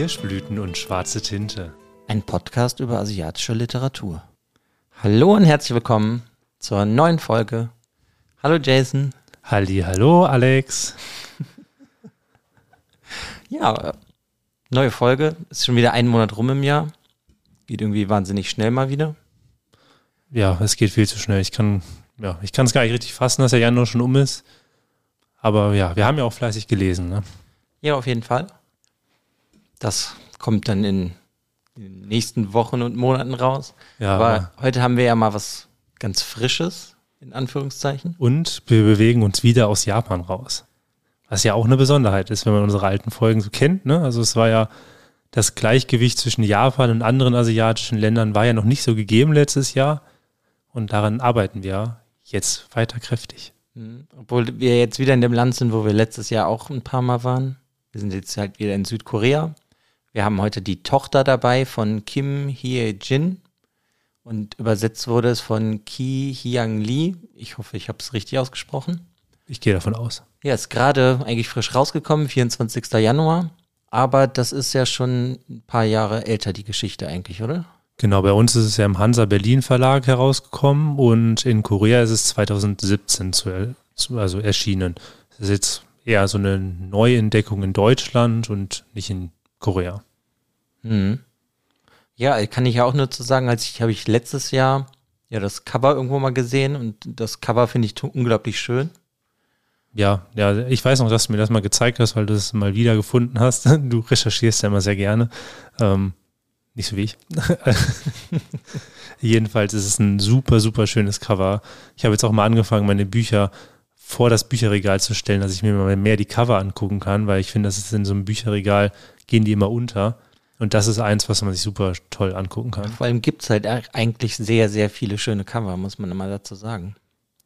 Kirschblüten und schwarze Tinte. Ein Podcast über asiatische Literatur. Hallo und herzlich willkommen zur neuen Folge. Hallo Jason. Halli, hallo Alex. Ja, neue Folge. Ist schon wieder ein Monat rum im Jahr. Geht irgendwie wahnsinnig schnell mal wieder. Ja, es geht viel zu schnell. Ich kann, ja, ich kann es gar nicht richtig fassen, dass der Januar schon um ist. Aber ja, wir haben ja auch fleißig gelesen, ne? Ja, auf jeden Fall. Das kommt dann in den nächsten Wochen und Monaten raus. Ja, Aber aber- heute haben wir ja mal was ganz Frisches, in Anführungszeichen. Und wir bewegen uns wieder aus Japan raus. Was ja auch eine Besonderheit ist, wenn man unsere alten Folgen so kennt, ne? Also es war ja das Gleichgewicht zwischen Japan und anderen asiatischen Ländern war ja noch nicht so gegeben letztes Jahr. Und daran arbeiten wir jetzt weiter kräftig. Mhm. Obwohl wir jetzt wieder in dem Land sind, wo wir letztes Jahr auch ein paar Mal waren. Wir sind jetzt halt wieder in Südkorea. Wir haben heute die Tochter dabei von Kim Hye-jin und übersetzt wurde es von Ki Hyang Lee. Ich hoffe, ich habe es richtig ausgesprochen. Ich gehe davon aus. Ja, ist gerade eigentlich frisch rausgekommen, 24. Januar. Aber das ist ja schon ein paar Jahre älter, die Geschichte eigentlich, oder? Genau, bei uns ist es ja im Hansa Berlin Verlag herausgekommen und in Korea ist es 2017 zu, also erschienen. Das ist jetzt eher so eine Neuentdeckung in Deutschland und nicht in Korea. Mhm. Ja, kann ich ja auch nur zu sagen, als ich habe ich letztes Jahr ja das Cover irgendwo mal gesehen und das Cover finde ich unglaublich schön. Ja, ja, ich weiß noch, dass du mir das mal gezeigt hast, weil du es mal wieder gefunden hast. Du recherchierst ja immer sehr gerne. Ähm, nicht so wie ich. Jedenfalls ist es ein super, super schönes Cover. Ich habe jetzt auch mal angefangen, meine Bücher vor das Bücherregal zu stellen, dass ich mir mal mehr die Cover angucken kann, weil ich finde, das ist in so einem Bücherregal, gehen die immer unter. Und das ist eins, was man sich super toll angucken kann. Vor allem gibt es halt eigentlich sehr, sehr viele schöne Cover, muss man immer dazu sagen.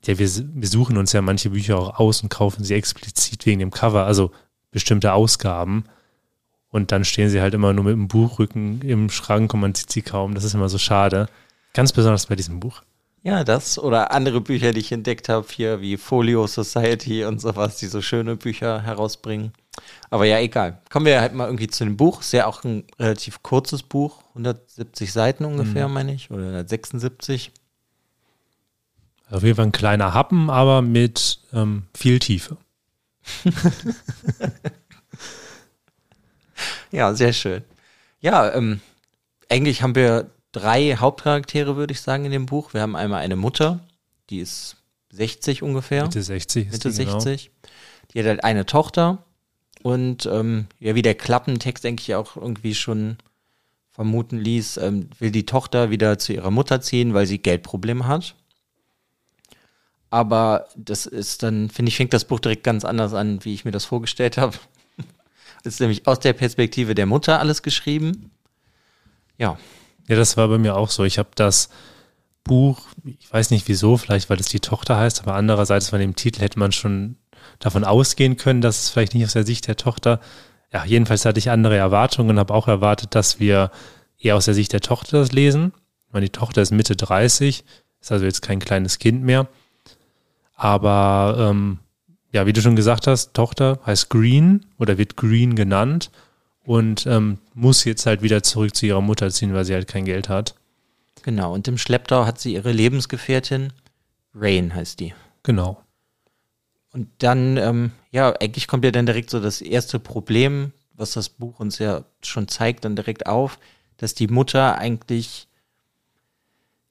Ja, wir, wir suchen uns ja manche Bücher auch aus und kaufen sie explizit wegen dem Cover, also bestimmte Ausgaben. Und dann stehen sie halt immer nur mit dem Buchrücken im Schrank und man sieht sie kaum. Das ist immer so schade. Ganz besonders bei diesem Buch. Ja, das oder andere Bücher, die ich entdeckt habe, hier wie Folio Society und sowas, die so schöne Bücher herausbringen. Aber ja, egal. Kommen wir halt mal irgendwie zu dem Buch. Ist ja auch ein relativ kurzes Buch, 170 Seiten ungefähr, meine ich, oder 176. Auf jeden Fall ein kleiner Happen, aber mit ähm, viel Tiefe. Ja, sehr schön. Ja, ähm, eigentlich haben wir drei Hauptcharaktere, würde ich sagen, in dem Buch. Wir haben einmal eine Mutter, die ist 60 ungefähr. Mitte 60 ist Mitte die, genau. 60. Die hat halt eine Tochter und ähm, ja, wie der Klappentext, denke ich, auch irgendwie schon vermuten ließ, ähm, will die Tochter wieder zu ihrer Mutter ziehen, weil sie Geldprobleme hat. Aber das ist dann, finde ich, fängt das Buch direkt ganz anders an, wie ich mir das vorgestellt habe. Das ist nämlich aus der Perspektive der Mutter alles geschrieben. Ja, Ja, das war bei mir auch so. Ich habe das Buch, ich weiß nicht wieso, vielleicht weil es die Tochter heißt, aber andererseits von dem Titel hätte man schon davon ausgehen können, dass es vielleicht nicht aus der Sicht der Tochter. Ja, jedenfalls hatte ich andere Erwartungen und habe auch erwartet, dass wir eher aus der Sicht der Tochter das lesen. Ich meine, die Tochter ist Mitte 30, ist also jetzt kein kleines Kind mehr. Aber ähm, ja, wie du schon gesagt hast, Tochter heißt Green oder wird Green genannt und ähm, muss jetzt halt wieder zurück zu ihrer Mutter ziehen, weil sie halt kein Geld hat. genau. Und im Schlepptau hat sie ihre Lebensgefährtin, Rain heißt die. Genau. Und dann, ähm, ja, eigentlich kommt ja dann direkt so das erste Problem, was das Buch uns ja schon zeigt, dann direkt auf, dass die Mutter eigentlich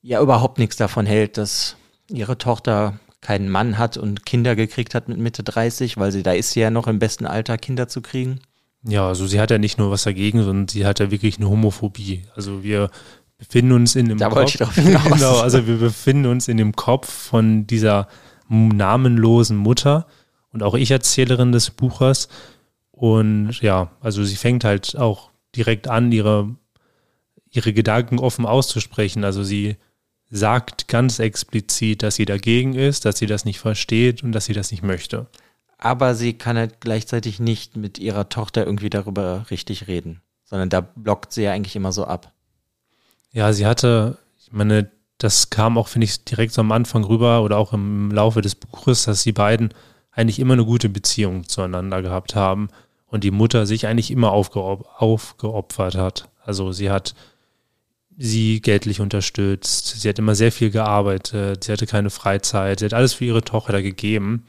ja überhaupt nichts davon hält, dass ihre Tochter keinen Mann hat und Kinder gekriegt hat mit Mitte 30, weil sie da ist sie ja noch im besten Alter, Kinder zu kriegen. Ja, also sie hat ja nicht nur was dagegen, sondern sie hat ja wirklich eine Homophobie. Also wir befinden uns in dem Da Kopf. wollte ich drauf hinaus. genau, also wir befinden uns in dem Kopf von dieser namenlosen Mutter und auch ich Erzählerin des Buches. Und ja, also sie fängt halt auch direkt an, ihre, ihre Gedanken offen auszusprechen. Also sie sagt ganz explizit, dass sie dagegen ist, dass sie das nicht versteht und dass sie das nicht möchte. Aber sie kann halt gleichzeitig nicht mit ihrer Tochter irgendwie darüber richtig reden, sondern da blockt sie ja eigentlich immer so ab. Ja, sie hatte, ich meine, das kam auch, finde ich, direkt so am Anfang rüber oder auch im Laufe des Buches, dass die beiden eigentlich immer eine gute Beziehung zueinander gehabt haben. und die Mutter sich eigentlich immer aufgeop aufgeopfert hat. Also sie hat sie geldlich unterstützt, sie hat immer sehr viel gearbeitet, sie hatte keine Freizeit, sie hat alles für ihre Tochter gegeben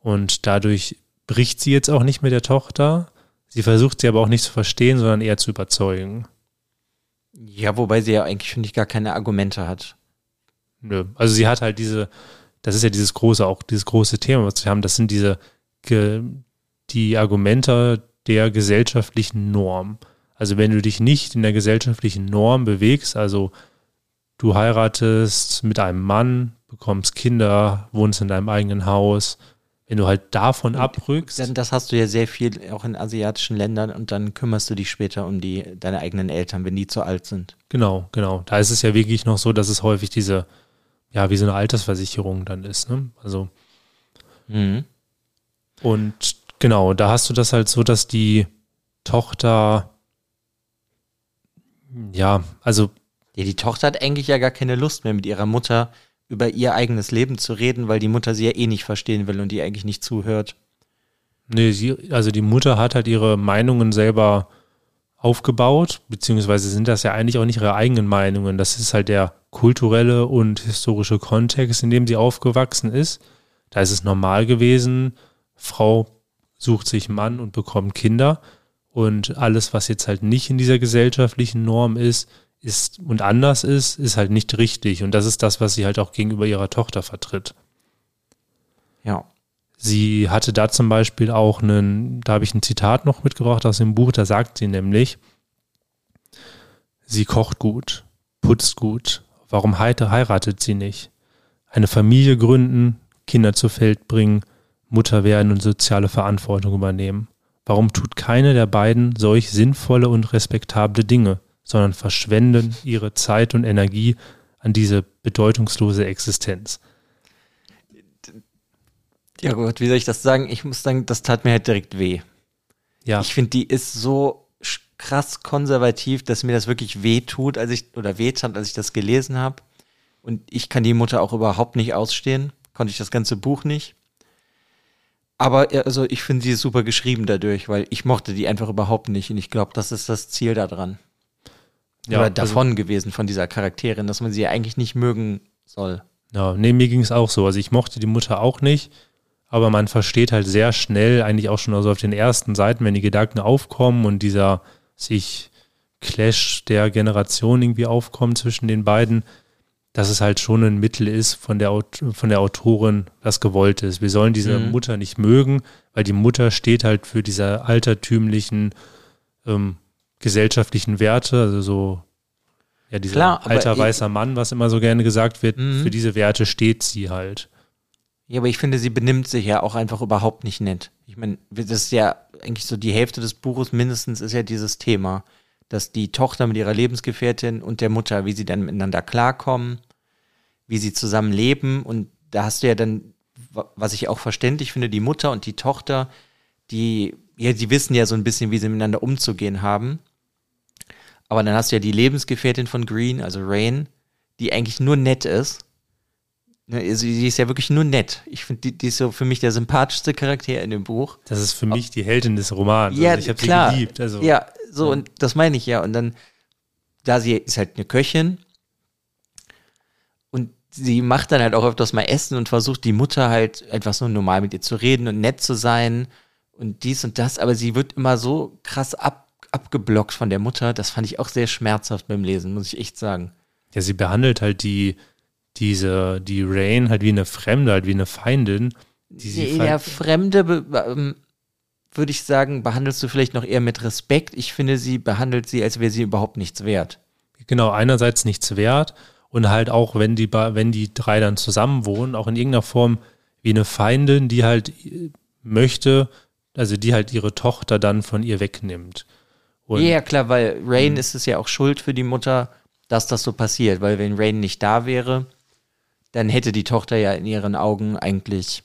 und dadurch bricht sie jetzt auch nicht mit der Tochter. Sie versucht sie aber auch nicht zu verstehen, sondern eher zu überzeugen. Ja, wobei sie ja eigentlich, finde ich, gar keine Argumente hat. Nö. Also sie hat halt diese, das ist ja dieses große, auch dieses große Thema, was wir haben, das sind diese die Argumente der gesellschaftlichen Norm. Also wenn du dich nicht in der gesellschaftlichen Norm bewegst, also du heiratest mit einem Mann, bekommst Kinder, wohnst in deinem eigenen Haus, wenn du halt davon abrückst. Dann, das hast du ja sehr viel auch in asiatischen Ländern und dann kümmerst du dich später um die, deine eigenen Eltern, wenn die zu alt sind. Genau, genau. Da ist es ja wirklich noch so, dass es häufig diese, ja, wie so eine Altersversicherung dann ist. Ne? Also. Mhm. Und genau, da hast du das halt so, dass die Tochter, ja, also. Ja, die Tochter hat eigentlich ja gar keine Lust mehr mit ihrer Mutter über ihr eigenes Leben zu reden, weil die Mutter sie ja eh nicht verstehen will und die eigentlich nicht zuhört. Nee, sie, also die Mutter hat halt ihre Meinungen selber aufgebaut, beziehungsweise sind das ja eigentlich auch nicht ihre eigenen Meinungen. Das ist halt der kulturelle und historische Kontext, in dem sie aufgewachsen ist. Da ist es normal gewesen, Frau sucht sich Mann und bekommt Kinder. Und alles, was jetzt halt nicht in dieser gesellschaftlichen Norm ist, ist und anders ist, ist halt nicht richtig. Und das ist das, was sie halt auch gegenüber ihrer Tochter vertritt. Ja. Sie hatte da zum Beispiel auch einen, da habe ich ein Zitat noch mitgebracht aus dem Buch, da sagt sie nämlich, sie kocht gut, putzt gut, warum heiratet sie nicht? Eine Familie gründen, Kinder zur Feld bringen, Mutter werden und soziale Verantwortung übernehmen. Warum tut keine der beiden solch sinnvolle und respektable Dinge? sondern verschwenden ihre Zeit und Energie an diese bedeutungslose Existenz. Ja gut, wie soll ich das sagen? Ich muss sagen, das tat mir halt direkt weh. Ja. Ich finde, die ist so krass konservativ, dass mir das wirklich weh tut, als ich, oder weh tat, als ich das gelesen habe. Und ich kann die Mutter auch überhaupt nicht ausstehen. Konnte ich das ganze Buch nicht. Aber also ich finde sie super geschrieben dadurch, weil ich mochte die einfach überhaupt nicht. Und ich glaube, das ist das Ziel daran ja, oder also davon also, gewesen von dieser Charakterin, dass man sie eigentlich nicht mögen soll. Ja, nee, mir ging es auch so. Also ich mochte die Mutter auch nicht, aber man versteht halt sehr schnell, eigentlich auch schon also auf den ersten Seiten, wenn die Gedanken aufkommen und dieser sich Clash der Generation irgendwie aufkommt zwischen den beiden, dass es halt schon ein Mittel ist von der, von der Autorin, was gewollt ist. Wir sollen diese mhm. Mutter nicht mögen, weil die Mutter steht halt für diese altertümlichen ähm, gesellschaftlichen Werte, also so, ja, dieser Klar, alter weißer Mann, was immer so gerne gesagt wird, mhm. für diese Werte steht sie halt. Ja, aber ich finde, sie benimmt sich ja auch einfach überhaupt nicht nett. Ich meine, das ist ja eigentlich so die Hälfte des Buches mindestens ist ja dieses Thema, dass die Tochter mit ihrer Lebensgefährtin und der Mutter, wie sie dann miteinander klarkommen, wie sie zusammen leben und da hast du ja dann, was ich auch verständlich finde, die Mutter und die Tochter, die, ja, die wissen ja so ein bisschen, wie sie miteinander umzugehen haben. Aber dann hast du ja die Lebensgefährtin von Green, also Rain, die eigentlich nur nett ist. Ne, also die ist ja wirklich nur nett. Ich finde, die, die, ist so für mich der sympathischste Charakter in dem Buch. Das ist für mich die Heldin des Romans. Ja, also ich habe sie geliebt. Also. Ja, so, ja. und das meine ich ja. Und dann, da sie ist halt eine Köchin und sie macht dann halt auch öfters mal Essen und versucht die Mutter halt etwas so normal mit ihr zu reden und nett zu sein und dies und das, aber sie wird immer so krass ab abgeblockt von der Mutter. Das fand ich auch sehr schmerzhaft beim Lesen, muss ich echt sagen. Ja, sie behandelt halt die, diese, die Rain halt wie eine Fremde, halt wie eine Feindin. Die sie ja, Fremde, ähm, würde ich sagen, behandelst du vielleicht noch eher mit Respekt. Ich finde, sie behandelt sie, als wäre sie überhaupt nichts wert. Genau, einerseits nichts wert und halt auch, wenn die, wenn die drei dann zusammen wohnen, auch in irgendeiner Form wie eine Feindin, die halt äh, möchte, also die halt ihre Tochter dann von ihr wegnimmt. Und ja, klar, weil Rain mhm. ist es ja auch schuld für die Mutter, dass das so passiert, weil wenn Rain nicht da wäre, dann hätte die Tochter ja in ihren Augen eigentlich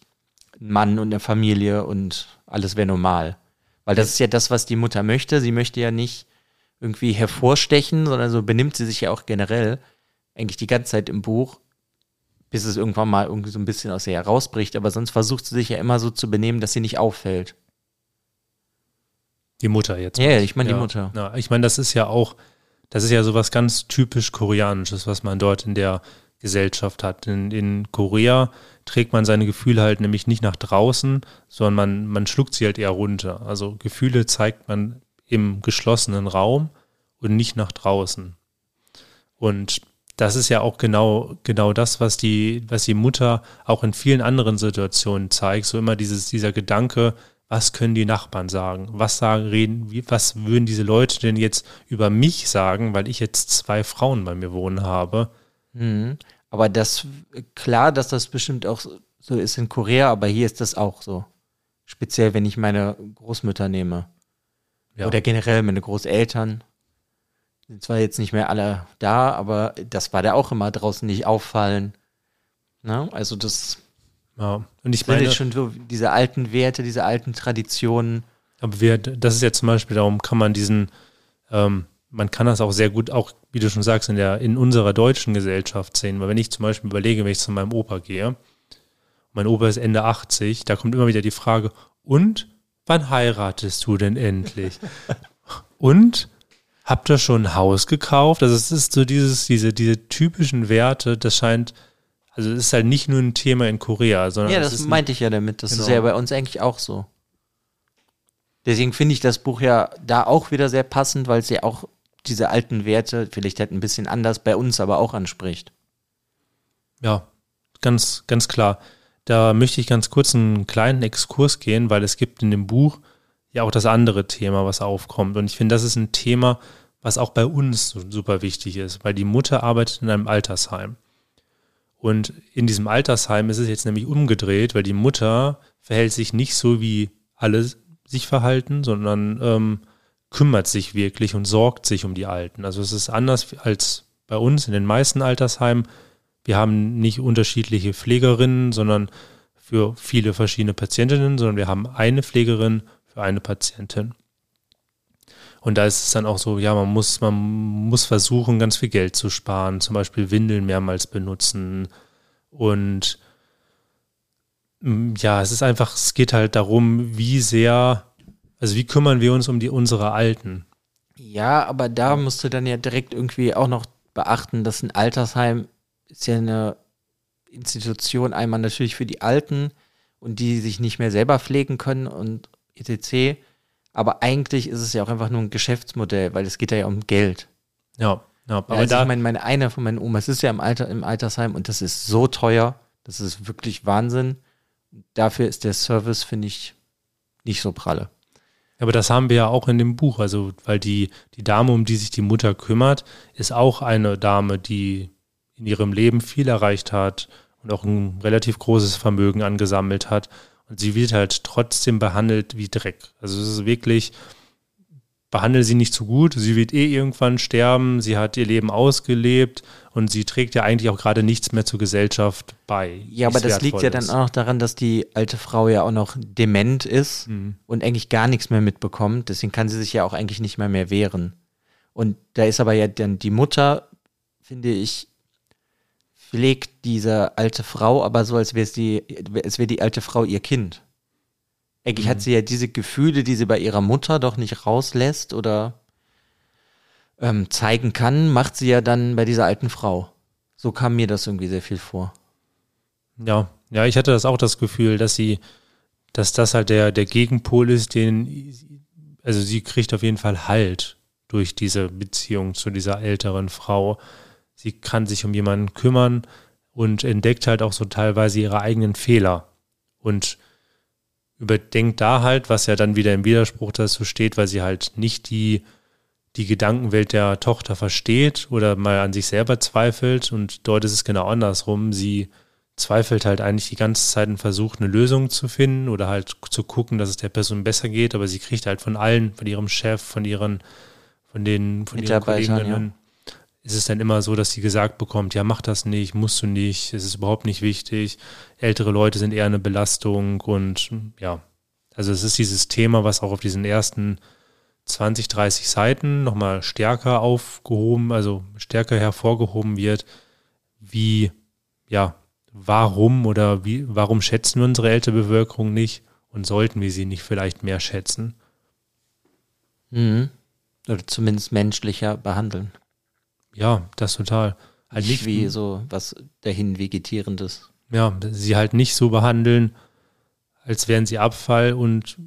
einen Mann und eine Familie und alles wäre normal. Weil das ist ja das, was die Mutter möchte. Sie möchte ja nicht irgendwie hervorstechen, sondern so benimmt sie sich ja auch generell eigentlich die ganze Zeit im Buch, bis es irgendwann mal irgendwie so ein bisschen aus ihr herausbricht. Aber sonst versucht sie sich ja immer so zu benehmen, dass sie nicht auffällt. Die Mutter jetzt. Ja, ich meine ja. die Mutter. Ja, ich meine, das ist ja auch, das ist ja sowas ganz typisch Koreanisches, was man dort in der Gesellschaft hat. In, in Korea trägt man seine Gefühle halt nämlich nicht nach draußen, sondern man, man schluckt sie halt eher runter. Also Gefühle zeigt man im geschlossenen Raum und nicht nach draußen. Und das ist ja auch genau, genau das, was die, was die Mutter auch in vielen anderen Situationen zeigt. So immer dieses, dieser Gedanke, was können die Nachbarn sagen? Was sagen, reden, wie, was würden diese Leute denn jetzt über mich sagen, weil ich jetzt zwei Frauen bei mir wohnen habe? Mhm. Aber das, klar, dass das bestimmt auch so ist in Korea, aber hier ist das auch so. Speziell, wenn ich meine Großmütter nehme. Ja. Oder generell meine Großeltern. Sind zwar jetzt nicht mehr alle da, aber das war da auch immer draußen nicht auffallen. Ne? Also das ja. Und ich meine schon so diese alten Werte, diese alten Traditionen. Aber wir, das ist ja zum Beispiel, darum kann man diesen, ähm, man kann das auch sehr gut, auch wie du schon sagst, in der, in unserer deutschen Gesellschaft sehen. Weil wenn ich zum Beispiel überlege, wenn ich zu meinem Opa gehe, mein Opa ist Ende 80, da kommt immer wieder die Frage, und wann heiratest du denn endlich? und habt ihr schon ein Haus gekauft? Also es ist so dieses, diese, diese typischen Werte, das scheint, also es ist halt nicht nur ein Thema in Korea, sondern. Ja, das meinte ich ja damit. Das genau. ist ja bei uns eigentlich auch so. Deswegen finde ich das Buch ja da auch wieder sehr passend, weil es ja auch diese alten Werte, vielleicht halt ein bisschen anders, bei uns aber auch anspricht. Ja, ganz, ganz klar. Da möchte ich ganz kurz einen kleinen Exkurs gehen, weil es gibt in dem Buch ja auch das andere Thema, was aufkommt. Und ich finde, das ist ein Thema, was auch bei uns super wichtig ist, weil die Mutter arbeitet in einem Altersheim. Und in diesem Altersheim ist es jetzt nämlich umgedreht, weil die Mutter verhält sich nicht so, wie alle sich verhalten, sondern ähm, kümmert sich wirklich und sorgt sich um die Alten. Also es ist anders als bei uns in den meisten Altersheimen. Wir haben nicht unterschiedliche Pflegerinnen, sondern für viele verschiedene Patientinnen, sondern wir haben eine Pflegerin für eine Patientin. Und da ist es dann auch so, ja, man muss, man muss versuchen, ganz viel Geld zu sparen, zum Beispiel Windeln mehrmals benutzen. Und mm, ja, es ist einfach, es geht halt darum, wie sehr, also wie kümmern wir uns um die unsere Alten. Ja, aber da musst du dann ja direkt irgendwie auch noch beachten, dass ein Altersheim ist ja eine Institution einmal natürlich für die Alten und die sich nicht mehr selber pflegen können und etc. Aber eigentlich ist es ja auch einfach nur ein Geschäftsmodell, weil es geht ja um Geld. Ja, ja. Aber also da ich meine, meine eine von meinen Omas ist ja im Alter, im Altersheim und das ist so teuer. Das ist wirklich Wahnsinn. Dafür ist der Service, finde ich, nicht so pralle. Aber das haben wir ja auch in dem Buch. Also, weil die, die Dame, um die sich die Mutter kümmert, ist auch eine Dame, die in ihrem Leben viel erreicht hat und auch ein relativ großes Vermögen angesammelt hat. Und sie wird halt trotzdem behandelt wie Dreck. Also es ist wirklich, behandle sie nicht zu gut. Sie wird eh irgendwann sterben. Sie hat ihr Leben ausgelebt und sie trägt ja eigentlich auch gerade nichts mehr zur Gesellschaft bei. Ja, aber das liegt ja dann auch noch daran, dass die alte Frau ja auch noch dement ist mhm. und eigentlich gar nichts mehr mitbekommt. Deswegen kann sie sich ja auch eigentlich nicht mehr mehr wehren. Und da ist aber ja dann die Mutter, finde ich, pflegt diese alte Frau, aber so, als wäre die, als wäre die alte Frau ihr Kind. Eigentlich mhm. hat sie ja diese Gefühle, die sie bei ihrer Mutter doch nicht rauslässt oder ähm, zeigen kann, macht sie ja dann bei dieser alten Frau. So kam mir das irgendwie sehr viel vor. Ja, ja, ich hatte das auch das Gefühl, dass sie, dass das halt der, der Gegenpol ist, den, also sie kriegt auf jeden Fall Halt durch diese Beziehung zu dieser älteren Frau sie kann sich um jemanden kümmern und entdeckt halt auch so teilweise ihre eigenen Fehler und überdenkt da halt, was ja dann wieder im Widerspruch dazu steht, weil sie halt nicht die, die Gedankenwelt der Tochter versteht oder mal an sich selber zweifelt. Und dort ist es genau andersrum. Sie zweifelt halt eigentlich die ganze Zeit und versucht eine Lösung zu finden oder halt zu gucken, dass es der Person besser geht, aber sie kriegt halt von allen, von ihrem Chef, von ihren, von den, von ihren Kolleginnen, ist es dann immer so, dass sie gesagt bekommt, ja, mach das nicht, musst du nicht, es ist überhaupt nicht wichtig. Ältere Leute sind eher eine Belastung und ja, also es ist dieses Thema, was auch auf diesen ersten 20, 30 Seiten nochmal stärker aufgehoben, also stärker hervorgehoben wird, wie, ja, warum oder wie, warum schätzen wir unsere ältere Bevölkerung nicht und sollten wir sie nicht vielleicht mehr schätzen? Mhm. Oder zumindest menschlicher behandeln. Ja, das total. Halt nicht, nicht wie so was dahin vegetierendes. Ja, sie halt nicht so behandeln, als wären sie Abfall und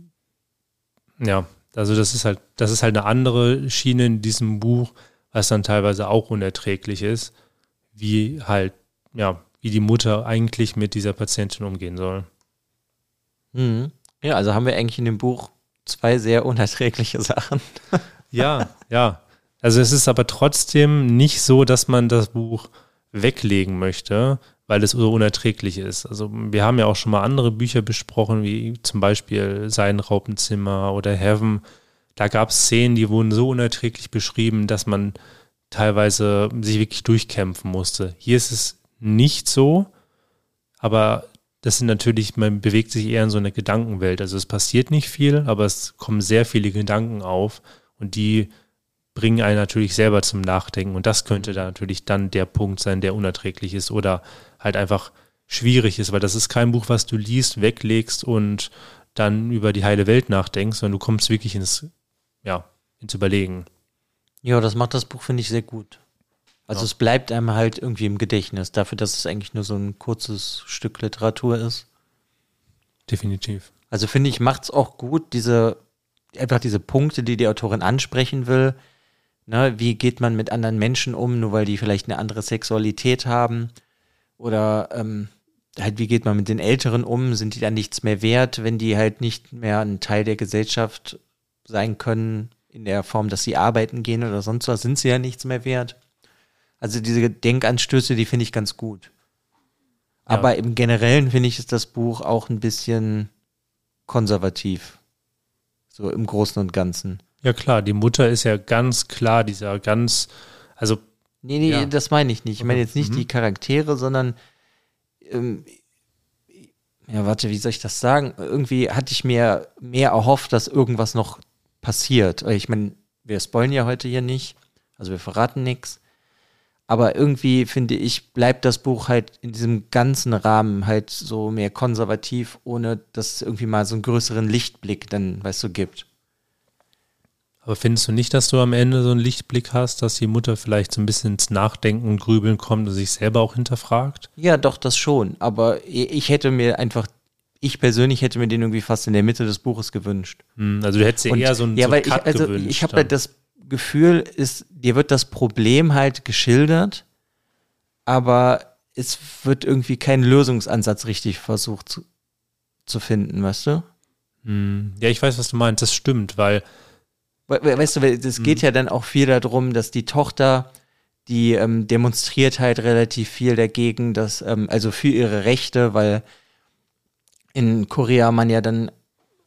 ja, also das ist halt, das ist halt eine andere Schiene in diesem Buch, was dann teilweise auch unerträglich ist, wie halt, ja, wie die Mutter eigentlich mit dieser Patientin umgehen soll. Mhm. Ja, also haben wir eigentlich in dem Buch zwei sehr unerträgliche Sachen. ja, ja. Also es ist aber trotzdem nicht so, dass man das Buch weglegen möchte, weil es so unerträglich ist. Also wir haben ja auch schon mal andere Bücher besprochen, wie zum Beispiel Sein Raupenzimmer oder Heaven. Da gab es Szenen, die wurden so unerträglich beschrieben, dass man teilweise sich wirklich durchkämpfen musste. Hier ist es nicht so, aber das sind natürlich, man bewegt sich eher in so einer Gedankenwelt. Also es passiert nicht viel, aber es kommen sehr viele Gedanken auf und die bringen einen natürlich selber zum Nachdenken. Und das könnte da natürlich dann der Punkt sein, der unerträglich ist oder halt einfach schwierig ist, weil das ist kein Buch, was du liest, weglegst und dann über die heile Welt nachdenkst, sondern du kommst wirklich ins, ja, ins Überlegen. Ja, das macht das Buch, finde ich, sehr gut. Also ja. es bleibt einem halt irgendwie im Gedächtnis, dafür, dass es eigentlich nur so ein kurzes Stück Literatur ist. Definitiv. Also finde ich, macht es auch gut, diese, einfach diese Punkte, die die Autorin ansprechen will. Ne, wie geht man mit anderen Menschen um, nur weil die vielleicht eine andere Sexualität haben? Oder ähm, halt, wie geht man mit den Älteren um? Sind die dann nichts mehr wert, wenn die halt nicht mehr ein Teil der Gesellschaft sein können, in der Form, dass sie arbeiten gehen oder sonst was, sind sie ja nichts mehr wert? Also diese Denkanstöße, die finde ich ganz gut. Ja. Aber im Generellen finde ich, ist das Buch auch ein bisschen konservativ. So im Großen und Ganzen. Ja, klar, die Mutter ist ja ganz klar, dieser ganz, also. Nee, nee, ja. das meine ich nicht. Ich meine jetzt nicht mhm. die Charaktere, sondern ähm, ja, warte, wie soll ich das sagen? Irgendwie hatte ich mir mehr erhofft, dass irgendwas noch passiert. Ich meine, wir spoilen ja heute hier nicht, also wir verraten nichts. Aber irgendwie finde ich, bleibt das Buch halt in diesem ganzen Rahmen halt so mehr konservativ, ohne dass es irgendwie mal so einen größeren Lichtblick dann, weißt du, gibt. Aber findest du nicht, dass du am Ende so einen Lichtblick hast, dass die Mutter vielleicht so ein bisschen ins Nachdenken und Grübeln kommt und sich selber auch hinterfragt? Ja, doch, das schon. Aber ich hätte mir einfach, ich persönlich hätte mir den irgendwie fast in der Mitte des Buches gewünscht. Hm, also du hättest dir eher so einen, ja, so weil Cut ich, also gewünscht. Ich habe halt das Gefühl, ist, dir wird das Problem halt geschildert, aber es wird irgendwie kein Lösungsansatz richtig versucht zu, zu finden, weißt du? Hm. Ja, ich weiß, was du meinst. Das stimmt, weil. Weißt du, es geht ja dann auch viel darum, dass die Tochter, die ähm, demonstriert halt relativ viel dagegen, dass, ähm, also für ihre Rechte, weil in Korea man ja dann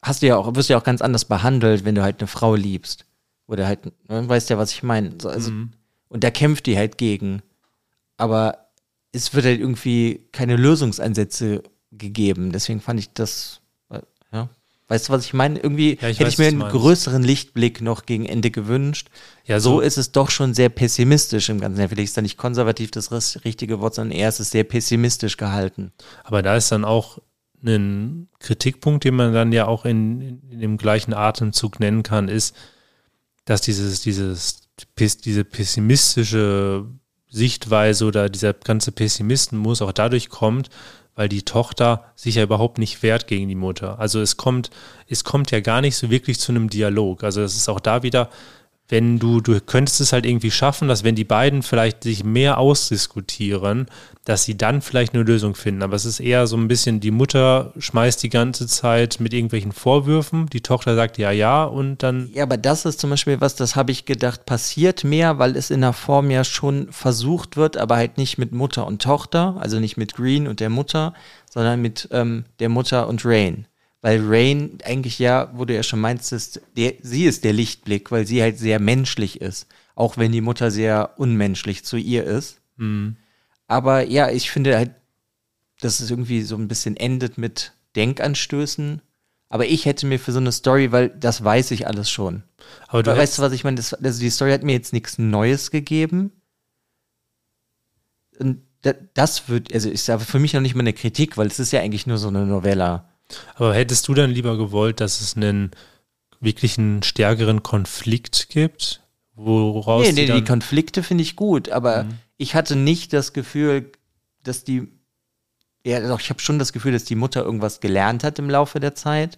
hast du ja auch, wirst du ja auch ganz anders behandelt, wenn du halt eine Frau liebst. Oder halt, ne, weißt ja, was ich meine. So, also, mhm. Und da kämpft die halt gegen. Aber es wird halt irgendwie keine Lösungsansätze gegeben. Deswegen fand ich das, äh, ja. Weißt du, was ich meine? Irgendwie ja, ich hätte weiß, ich mir einen größeren Lichtblick noch gegen Ende gewünscht. Ja, so, so, ist es doch schon sehr pessimistisch im Ganzen. Ja, vielleicht ist da nicht konservativ das richtige Wort, sondern eher ist es sehr pessimistisch gehalten. Aber da ist dann auch ein Kritikpunkt, den man dann ja auch in, in, in dem gleichen Atemzug nennen kann, ist, dass dieses, dieses, diese pessimistische Sichtweise oder dieser ganze Pessimismus auch dadurch kommt, weil die Tochter sich ja überhaupt nicht wehrt gegen die Mutter. Also es kommt, es kommt ja gar nicht so wirklich zu einem Dialog. Also es ist auch da wieder wenn du, du könntest es halt irgendwie schaffen, dass wenn die beiden vielleicht sich mehr ausdiskutieren, dass sie dann vielleicht eine Lösung finden. Aber es ist eher so ein bisschen, die Mutter schmeißt die ganze Zeit mit irgendwelchen Vorwürfen, die Tochter sagt ja, ja und dann. Ja, aber das ist zum Beispiel was, das habe ich gedacht, passiert mehr, weil es in der Form ja schon versucht wird, aber halt nicht mit Mutter und Tochter, also nicht mit Green und der Mutter, sondern mit ähm, der Mutter und Rain weil Rain eigentlich ja, wo du ja schon meinst, der, sie ist der Lichtblick, weil sie halt sehr menschlich ist, auch wenn die Mutter sehr unmenschlich zu ihr ist. Mhm. Aber ja, ich finde halt, dass es irgendwie so ein bisschen endet mit Denkanstößen. Aber ich hätte mir für so eine Story, weil das weiß ich alles schon. Aber du weißt du, was ich meine? Das, also die Story hat mir jetzt nichts Neues gegeben. Und das wird, also ist aber für mich noch nicht mal eine Kritik, weil es ist ja eigentlich nur so eine Novella. Aber hättest du dann lieber gewollt, dass es einen wirklich einen stärkeren Konflikt gibt, woraus Nee, nee, die, die Konflikte finde ich gut, aber Mhm. ich hatte nicht das Gefühl, dass die, ja, doch, ich habe schon das Gefühl, dass die Mutter irgendwas gelernt hat im Laufe der Zeit.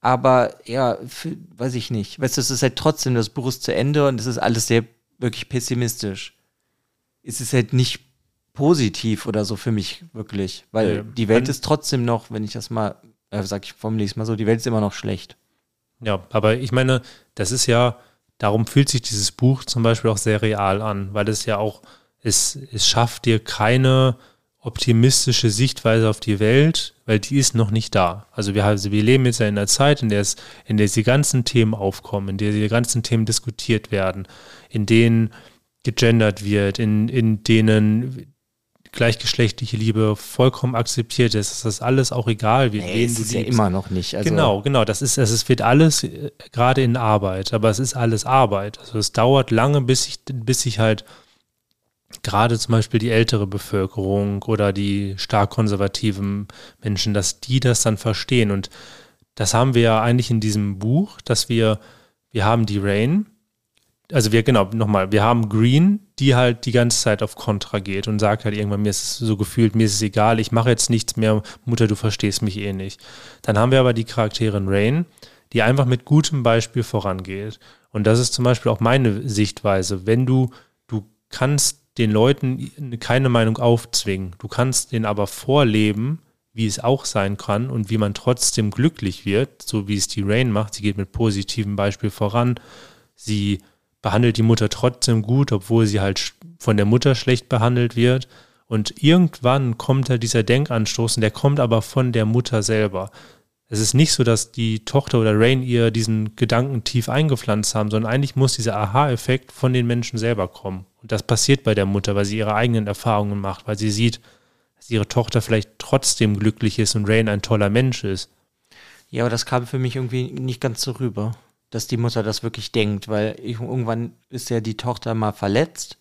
Aber ja, für, weiß ich nicht. Weißt du, es ist halt trotzdem, das Buch ist zu Ende und es ist alles sehr wirklich pessimistisch. Es ist halt nicht positiv oder so für mich wirklich, weil Ja, die Welt ist trotzdem noch, wenn ich das mal, äh, sag ich, ich es mal so, die Welt ist immer noch schlecht. Ja, aber ich meine, das ist ja, darum fühlt sich dieses Buch zum Beispiel auch sehr real an, weil es ja auch, es, es schafft dir keine optimistische Sichtweise auf die Welt, weil die ist noch nicht da. Also wir, also wir leben jetzt ja in einer Zeit, in der es, in der diese ganzen Themen aufkommen, in der die ganzen Themen diskutiert werden, in denen gegendert wird, in, in denen gleichgeschlechtliche Liebe vollkommen akzeptiert ist. Das ist alles auch egal, wie Nee, du ist ja immer noch nicht. Also, genau, genau. Das ist, es wird alles äh, gerade in Arbeit, aber es ist alles Arbeit. Also es dauert lange, bis sich, bis sich halt gerade zum Beispiel die ältere Bevölkerung oder die stark konservativen Menschen, dass die das dann verstehen. Und das haben wir ja eigentlich in diesem Buch, dass wir, wir haben die Rain, also wir, genau, nochmal, wir haben Green, die halt die ganze Zeit auf Kontra geht und sagt halt irgendwann, mir ist es so gefühlt, mir ist es egal, ich mache jetzt nichts mehr, Mutter, du verstehst mich eh nicht. Dann haben wir aber die Charakterin Rain, die einfach mit gutem Beispiel vorangeht. Und das ist zum Beispiel auch meine Sichtweise. Wenn du, du kannst den Leuten keine Meinung aufzwingen, du kannst denen aber vorleben, wie es auch sein kann und wie man trotzdem glücklich wird, so wie es die Rain macht. Sie geht mit positivem Beispiel voran. Sie behandelt die Mutter trotzdem gut, obwohl sie halt von der Mutter schlecht behandelt wird. Und irgendwann kommt halt dieser Denkanstoß und der kommt aber von der Mutter selber. Es ist nicht so, dass die Tochter oder Rain ihr diesen Gedanken tief eingepflanzt haben, sondern eigentlich muss dieser Aha-Effekt von den Menschen selber kommen. Und das passiert bei der Mutter, weil sie ihre eigenen Erfahrungen macht, weil sie sieht, dass ihre Tochter vielleicht trotzdem glücklich ist und Rain ein toller Mensch ist. Ja, aber das kam für mich irgendwie nicht ganz so rüber, dass die Mutter das wirklich denkt, weil ich, irgendwann ist ja die Tochter mal verletzt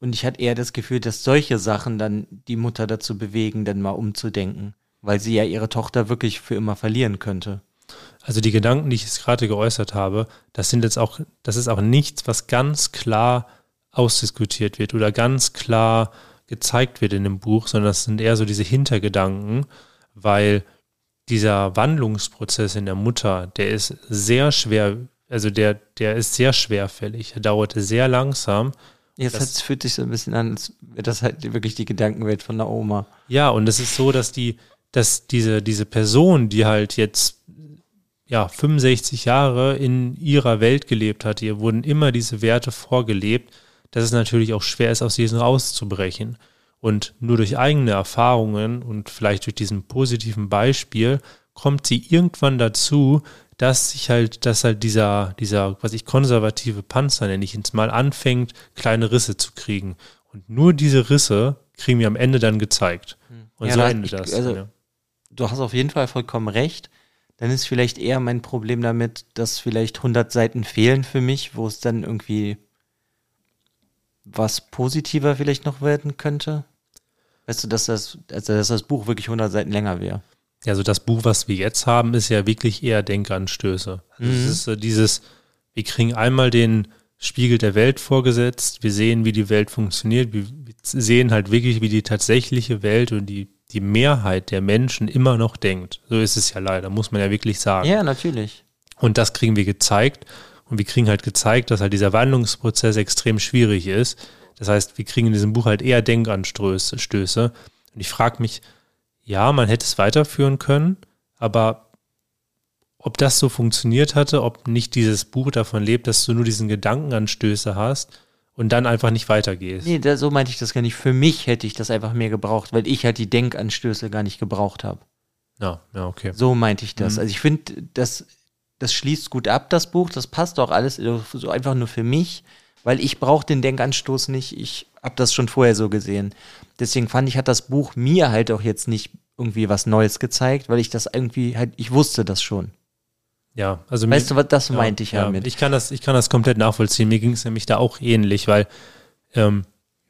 und ich hatte eher das Gefühl, dass solche Sachen dann die Mutter dazu bewegen, dann mal umzudenken, weil sie ja ihre Tochter wirklich für immer verlieren könnte. Also die Gedanken, die ich jetzt gerade geäußert habe, das sind jetzt auch, das ist auch nichts, was ganz klar ausdiskutiert wird oder ganz klar gezeigt wird in dem Buch, sondern das sind eher so diese Hintergedanken, weil dieser Wandlungsprozess in der Mutter, der ist sehr schwer, also der, der ist sehr schwerfällig, er dauert sehr langsam. Jetzt Das- fühlt sich so ein bisschen an, als wäre das halt wirklich die Gedankenwelt von der Oma. Ja, und es ist so, dass die, dass diese, diese Person, die halt jetzt ja 65 Jahre in ihrer Welt gelebt hat, ihr wurden immer diese Werte vorgelebt, dass es natürlich auch schwer ist, aus diesen rauszubrechen. Und nur durch eigene Erfahrungen und vielleicht durch diesen positiven Beispiel kommt sie irgendwann dazu, dass sich halt, dass halt dieser, dieser, was ich konservative Panzer nenne ich jetzt mal, anfängt, kleine Risse zu kriegen. Und nur diese Risse kriegen wir am Ende dann gezeigt. Und Ja, so da- endet ich- das. also- ja. Du hast auf jeden Fall vollkommen recht. Dann ist vielleicht eher mein Problem damit, dass vielleicht 100 Seiten fehlen für mich, wo es dann irgendwie was positiver vielleicht noch werden könnte. Weißt du, dass das, also dass das Buch wirklich 100 Seiten länger wäre. Ja, also das Buch, was wir jetzt haben, ist ja wirklich eher Denkanstöße. Also Mhm. Es ist äh, dieses, wir kriegen einmal den Spiegel der Welt vorgesetzt, wir sehen, wie die Welt funktioniert, wir wir sehen halt wirklich, wie die tatsächliche Welt und die, die Mehrheit der Menschen immer noch denkt. So ist es ja leider, muss man ja wirklich sagen. Ja, natürlich. Und das kriegen wir gezeigt. Und wir kriegen halt gezeigt, dass halt dieser Wandlungsprozess extrem schwierig ist. Das heißt, wir kriegen in diesem Buch halt eher Denkanstöße. Stöße. Und ich frage mich, ja, man hätte es weiterführen können, aber ob das so funktioniert hatte, ob nicht dieses Buch davon lebt, dass du nur diesen Gedankenanstöße hast und dann einfach nicht weitergehst. Nee, da, so meinte ich das gar nicht. Für mich hätte ich das einfach mehr gebraucht, weil ich halt die Denkanstöße gar nicht gebraucht habe. Ja, ja, okay. So meinte ich das. Mhm. Also ich finde, das, das schließt gut ab, das Buch. Das passt auch alles so einfach nur für mich, weil ich brauche den Denkanstoß nicht. Ich habe das schon vorher so gesehen. Deswegen fand ich, hat das Buch mir halt auch jetzt nicht irgendwie was Neues gezeigt, weil ich das irgendwie halt, ich wusste das schon. Ja, also Weißt mir- du, was das Ja, meinte ich ja, ja, mit. Ich kann das, ich kann das komplett nachvollziehen. Mir ging es nämlich da auch ähnlich, weil, ähm,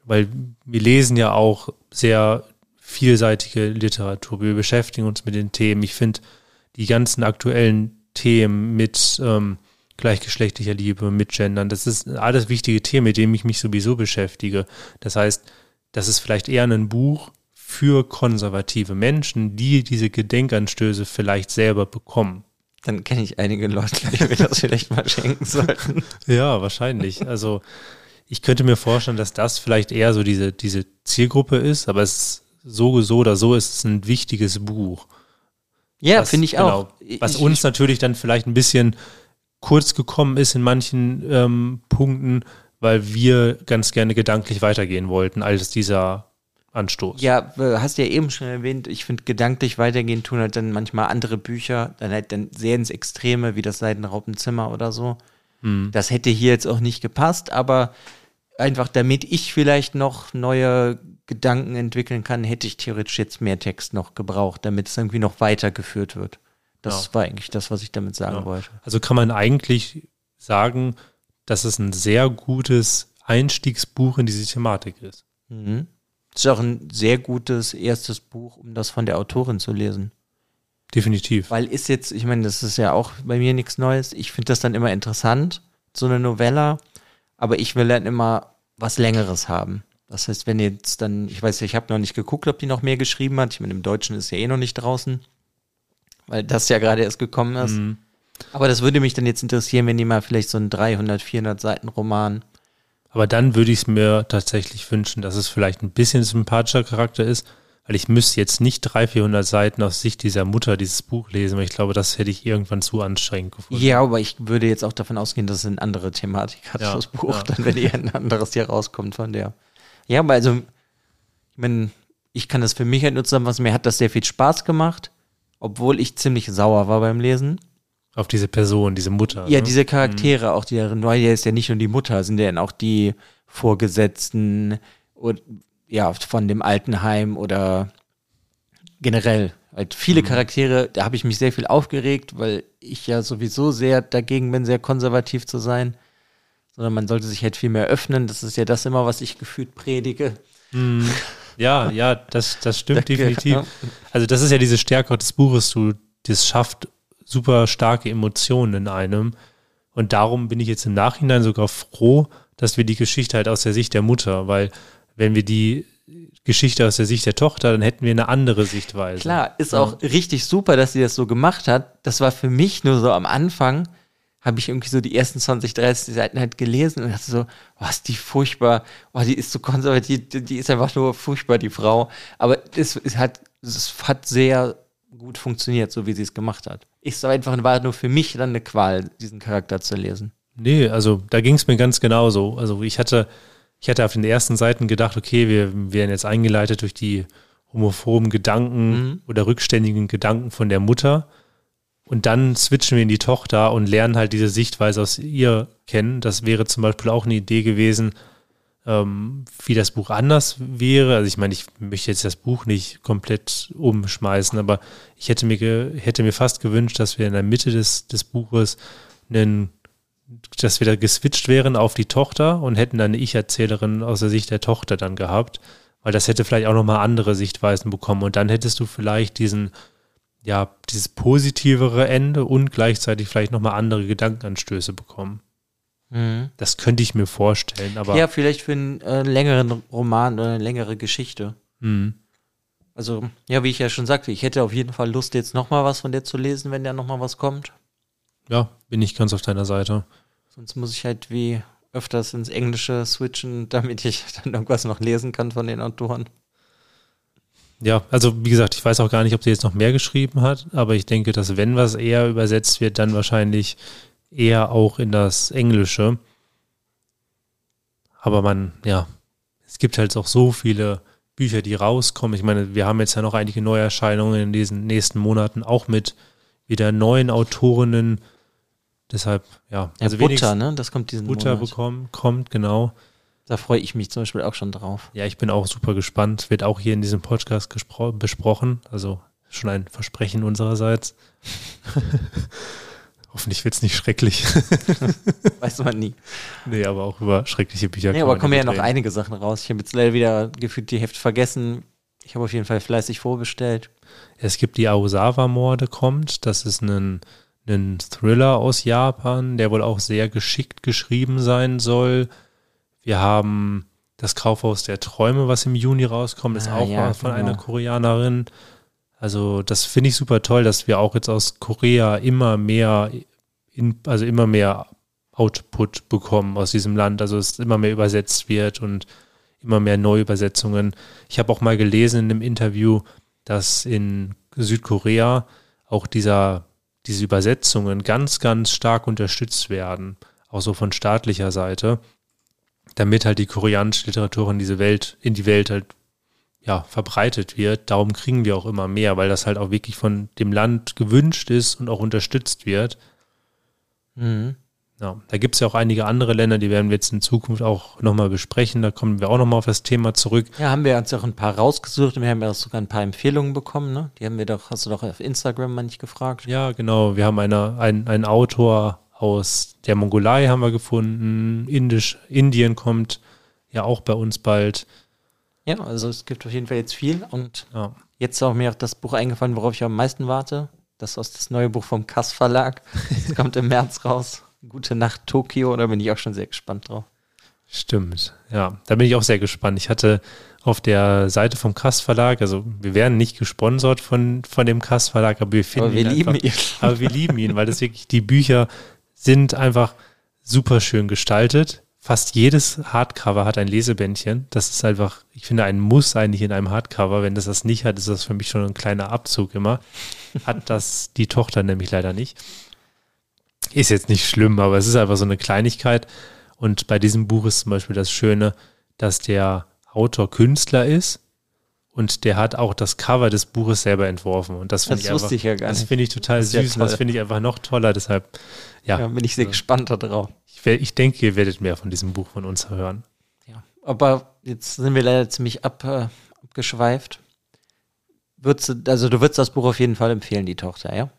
weil wir lesen ja auch sehr vielseitige Literatur. Wir beschäftigen uns mit den Themen. Ich finde, die ganzen aktuellen Themen mit ähm, gleichgeschlechtlicher Liebe, mit Gendern. Das ist alles wichtige Themen, mit denen ich mich sowieso beschäftige. Das heißt, das ist vielleicht eher ein Buch für konservative Menschen, die diese Gedenkanstöße vielleicht selber bekommen. Dann kenne ich einige Leute, die wir das vielleicht mal schenken sollten. Ja, wahrscheinlich. Also ich könnte mir vorstellen, dass das vielleicht eher so diese, diese Zielgruppe ist, aber es ist so, so oder so ist es ein wichtiges Buch. Ja, finde ich auch. Genau, was ich, uns natürlich dann vielleicht ein bisschen kurz gekommen ist in manchen ähm, Punkten, weil wir ganz gerne gedanklich weitergehen wollten, als dieser Anstoß. Ja, hast ja eben schon erwähnt, ich finde gedanklich weitergehen tun halt dann manchmal andere Bücher, dann halt dann sehr ins Extreme, wie das Seitenraupenzimmer oder so. Hm. Das hätte hier jetzt auch nicht gepasst, aber einfach damit ich vielleicht noch neue Gedanken entwickeln kann, hätte ich theoretisch jetzt mehr Text noch gebraucht, damit es irgendwie noch weitergeführt wird. Das ja. war eigentlich das, was ich damit sagen ja. wollte. Also kann man eigentlich sagen, dass es ein sehr gutes Einstiegsbuch in diese Thematik ist. Mhm. Es ist auch ein sehr gutes erstes Buch, um das von der Autorin zu lesen. Definitiv. Weil ist jetzt, ich meine, das ist ja auch bei mir nichts Neues. Ich finde das dann immer interessant, so eine Novella, aber ich will dann immer was Längeres haben. Das heißt, wenn jetzt dann, ich weiß ja, ich habe noch nicht geguckt, ob die noch mehr geschrieben hat. Ich meine, im Deutschen ist ja eh noch nicht draußen, weil das ja gerade erst gekommen ist. Mhm. Aber das würde mich dann jetzt interessieren, wenn die mal vielleicht so einen 300, 400 Seiten Roman. Aber dann würde ich es mir tatsächlich wünschen, dass es vielleicht ein bisschen sympathischer Charakter ist, weil ich müsste jetzt nicht 300, 400 Seiten aus Sicht dieser Mutter dieses Buch lesen, weil ich glaube, das hätte ich irgendwann zu anstrengend gefunden. Ja, aber ich würde jetzt auch davon ausgehen, dass es eine andere Thematik hat, ja, das Buch, ja. dann wenn eher ein anderes hier rauskommt von der. Ja, aber also, ich meine, ich kann das für mich halt nur zusammenfassen, mir hat das sehr viel Spaß gemacht, obwohl ich ziemlich sauer war beim Lesen. Auf diese Person, diese Mutter. Ja, ne? diese Charaktere, mhm. auch die Neue ist ja nicht nur die Mutter, sind ja auch die Vorgesetzten und ja, von dem Altenheim oder generell. Halt viele mhm. Charaktere, da habe ich mich sehr viel aufgeregt, weil ich ja sowieso sehr dagegen bin, sehr konservativ zu sein. Sondern man sollte sich halt viel mehr öffnen. Das ist ja das immer, was ich gefühlt predige. Mhm. Ja, ja, das, das stimmt Danke, definitiv. Also das ist ja diese Stärke des Buches, du, das schafft super starke Emotionen in einem. Und darum bin ich jetzt im Nachhinein sogar froh, dass wir die Geschichte halt aus der Sicht der Mutter, weil wenn wir die Geschichte aus der Sicht der Tochter, dann hätten wir eine andere Sichtweise. Klar, ist ja. auch richtig super, dass sie das so gemacht hat. Das war für mich nur so am Anfang, habe ich irgendwie so die ersten 20, 30 Seiten halt gelesen und dachte so, was, die furchtbar, oh, die ist so konservativ, die, die ist einfach nur furchtbar, die Frau. Aber es, es, hat, es hat sehr gut funktioniert, so wie sie es gemacht hat. Ich so einfach, war nur für mich dann eine Qual, diesen Charakter zu lesen. Nee, also da ging es mir ganz genauso. Also ich hatte, ich hatte auf den ersten Seiten gedacht, okay, wir werden jetzt eingeleitet durch die homophoben Gedanken mhm. oder rückständigen Gedanken von der Mutter. Und dann switchen wir in die Tochter und lernen halt diese Sichtweise aus ihr kennen. Das wäre zum Beispiel auch eine Idee gewesen, ähm, wie das Buch anders wäre. Also ich meine, ich möchte jetzt das Buch nicht komplett umschmeißen, aber ich hätte mir, hätte mir fast gewünscht, dass wir in der Mitte des, des Buches einen dass wir da geswitcht wären auf die Tochter und hätten dann eine Ich-Erzählerin aus der Sicht der Tochter dann gehabt, weil das hätte vielleicht auch nochmal andere Sichtweisen bekommen und dann hättest du vielleicht diesen, ja, dieses positivere Ende und gleichzeitig vielleicht nochmal andere Gedankenanstöße bekommen. Mhm. Das könnte ich mir vorstellen, aber. Ja, vielleicht für einen äh, längeren Roman oder eine längere Geschichte. Mhm. Also, ja, wie ich ja schon sagte, ich hätte auf jeden Fall Lust, jetzt nochmal was von der zu lesen, wenn da nochmal was kommt. Ja, bin ich ganz auf deiner Seite. Sonst muss ich halt wie öfters ins Englische switchen, damit ich dann irgendwas noch lesen kann von den Autoren. Ja, also wie gesagt, ich weiß auch gar nicht, ob sie jetzt noch mehr geschrieben hat, aber ich denke, dass wenn was eher übersetzt wird, dann wahrscheinlich eher auch in das Englische. Aber man, ja, es gibt halt auch so viele Bücher, die rauskommen. Ich meine, wir haben jetzt ja noch einige Neuerscheinungen in diesen nächsten Monaten, auch mit wieder neuen Autorinnen, Deshalb, ja. Also ja, Butter, ne? Das kommt diesen Butter Monat. bekommen, kommt, genau. Da freue ich mich zum Beispiel auch schon drauf. Ja, ich bin auch super gespannt. Wird auch hier in diesem Podcast besprochen. Also schon ein Versprechen unsererseits. Hoffentlich wird es nicht schrecklich. Weiß man nie. Nee, aber auch über schreckliche Bücher. Nee, aber kommen ja noch einige Sachen raus. Ich habe jetzt leider wieder gefühlt die Hälfte vergessen. Ich habe auf jeden Fall fleißig vorbestellt. Es gibt die Aosawa-Morde kommt. Das ist ein einen Thriller aus Japan, der wohl auch sehr geschickt geschrieben sein soll. Wir haben das Kaufhaus der Träume, was im Juni rauskommt, ist Ah, auch ja, von genau. einer Koreanerin. Also das finde ich super toll, dass wir auch jetzt aus Korea immer mehr, in, also immer mehr Output bekommen aus diesem Land. Also es immer mehr übersetzt wird und immer mehr Neuübersetzungen. Ich habe auch mal gelesen in einem Interview, dass in Südkorea auch dieser, diese Übersetzungen ganz, ganz stark unterstützt werden, auch so von staatlicher Seite, damit halt die koreanische Literatur in diese Welt, in die Welt halt ja, verbreitet wird. Darum kriegen wir auch immer mehr, weil das halt auch wirklich von dem Land gewünscht ist und auch unterstützt wird. Mhm. Ja, da gibt es ja auch einige andere Länder, die werden wir jetzt in Zukunft auch nochmal besprechen. Da kommen wir auch nochmal auf das Thema zurück. Ja, haben wir uns auch ein paar rausgesucht und wir haben ja auch sogar ein paar Empfehlungen bekommen, ne? Die haben wir doch, hast du doch auf Instagram manchmal gefragt. Ja, genau. Wir haben eine, ein, einen Autor aus der Mongolei haben wir gefunden. Indisch, Indien kommt ja auch bei uns bald. Ja, also es gibt auf jeden Fall jetzt viel und Ja, jetzt ist auch mir auch das Buch eingefallen, worauf ich am meisten warte. Das ist das neue Buch vom Kass Verlag. Das kommt im März raus. Gute Nacht Tokio, da bin ich auch schon sehr gespannt drauf. stimmt. Ja, da bin ich auch sehr gespannt. Ich hatte auf der Seite vom Kass Verlag, also wir werden nicht gesponsert von, von dem Kass Verlag, aber wir finden Aber wir ihn lieben einfach, ihn. Aber wir lieben ihn, weil das wirklich, die Bücher sind einfach super schön gestaltet. Fast jedes Hardcover hat ein Lesebändchen. Das ist einfach, ich finde, ein Muss eigentlich in einem Hardcover. Wenn das das nicht hat, ist das für mich schon ein kleiner Abzug immer. Hat das die Tochter nämlich leider nicht. Ist jetzt nicht schlimm, aber es ist einfach so eine Kleinigkeit. Und bei diesem Buch ist zum Beispiel das Schöne, dass der Autor Künstler ist und der hat auch das Cover des Buches selber entworfen. Und das finde ich einfach, ich ja das finde ich total Das ist ja süß und das finde ich einfach noch toller. Deshalb, ja, Ja, bin ich sehr gespannt darauf. ich, ich denke, ihr werdet mehr von diesem Buch von uns hören. Ja. Aber jetzt sind wir leider ziemlich ab, äh, abgeschweift. Würdest du, also du würdest das Buch auf jeden Fall empfehlen, die Tochter, ja?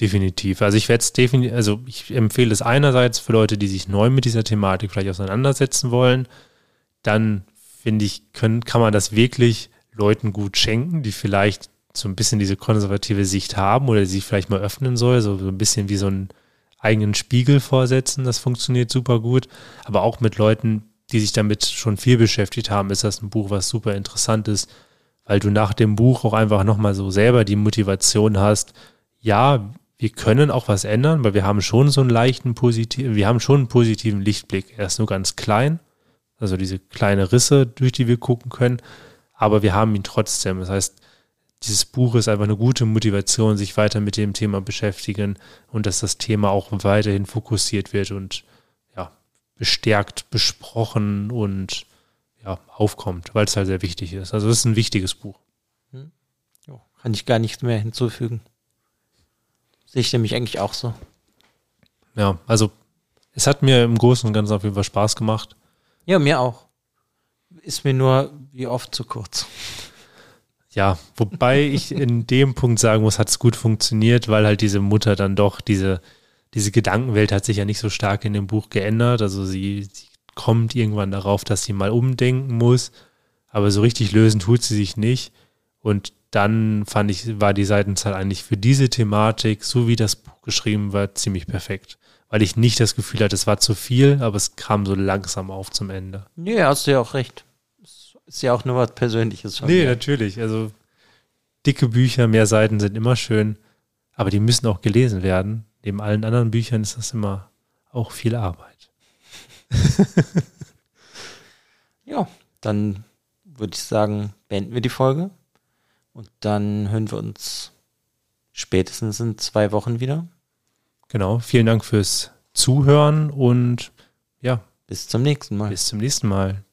Definitiv. Also ich werde es definitiv, also ich empfehle es einerseits für Leute, die sich neu mit dieser Thematik vielleicht auseinandersetzen wollen. Dann finde ich, können, kann man das wirklich Leuten gut schenken, die vielleicht so ein bisschen diese konservative Sicht haben oder die sich vielleicht mal öffnen soll, so, so ein bisschen wie so einen eigenen Spiegel vorsetzen. Das funktioniert super gut. Aber auch mit Leuten, die sich damit schon viel beschäftigt haben, ist das ein Buch, was super interessant ist, weil du nach dem Buch auch einfach nochmal so selber die Motivation hast, ja, wir können auch was ändern, weil wir haben schon so einen leichten positiven, wir haben schon einen positiven Lichtblick. Er ist nur ganz klein, also diese kleine Risse, durch die wir gucken können, aber wir haben ihn trotzdem. Das heißt, dieses Buch ist einfach eine gute Motivation, sich weiter mit dem Thema beschäftigen und dass das Thema auch weiterhin fokussiert wird und ja, bestärkt besprochen und ja, aufkommt, weil es halt sehr wichtig ist. Also es ist ein wichtiges Buch. Jo, kann ich gar nichts mehr hinzufügen. Sehe ich nämlich eigentlich auch so. Ja, also es hat mir im Großen und Ganzen auf jeden Fall Spaß gemacht. Ja, mir auch. Ist mir nur wie oft zu kurz. Ja, wobei ich in dem Punkt sagen muss, hat es gut funktioniert, weil halt diese Mutter dann doch diese, diese Gedankenwelt hat sich ja nicht so stark in dem Buch geändert. Also sie, sie kommt irgendwann darauf, dass sie mal umdenken muss, aber so richtig lösen tut sie sich nicht. Und dann fand ich, war die Seitenzahl eigentlich für diese Thematik, so wie das Buch geschrieben war, ziemlich perfekt. Weil ich nicht das Gefühl hatte, es war zu viel, aber es kam so langsam auf zum Ende. Nee, hast du ja auch recht. Ist ja auch nur was Persönliches von Nee, mir. natürlich. Also dicke Bücher, mehr Seiten sind immer schön, aber die müssen auch gelesen werden. Neben allen anderen Büchern ist das immer auch viel Arbeit. Ja, dann würde ich sagen, beenden wir die Folge. Und dann hören wir uns spätestens in zwei Wochen wieder. Genau. Vielen Dank fürs Zuhören und ja, Bis zum nächsten Mal. bis zum nächsten Mal.